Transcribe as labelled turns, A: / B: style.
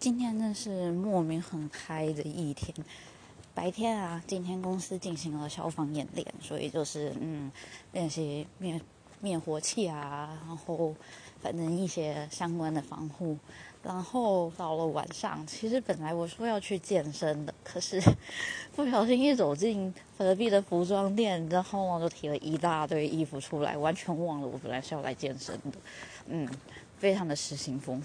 A: 今天真是莫名很嗨的一天。白天啊，今天公司进行了消防演练，所以就是嗯，练习灭灭火器啊，然后反正一些相关的防护。然后到了晚上，其实本来我说要去健身的，可是 不小心一走进隔壁的服装店，然后就提了一大堆衣服出来，完全忘了我本来是要来健身的。嗯，非常的失心疯。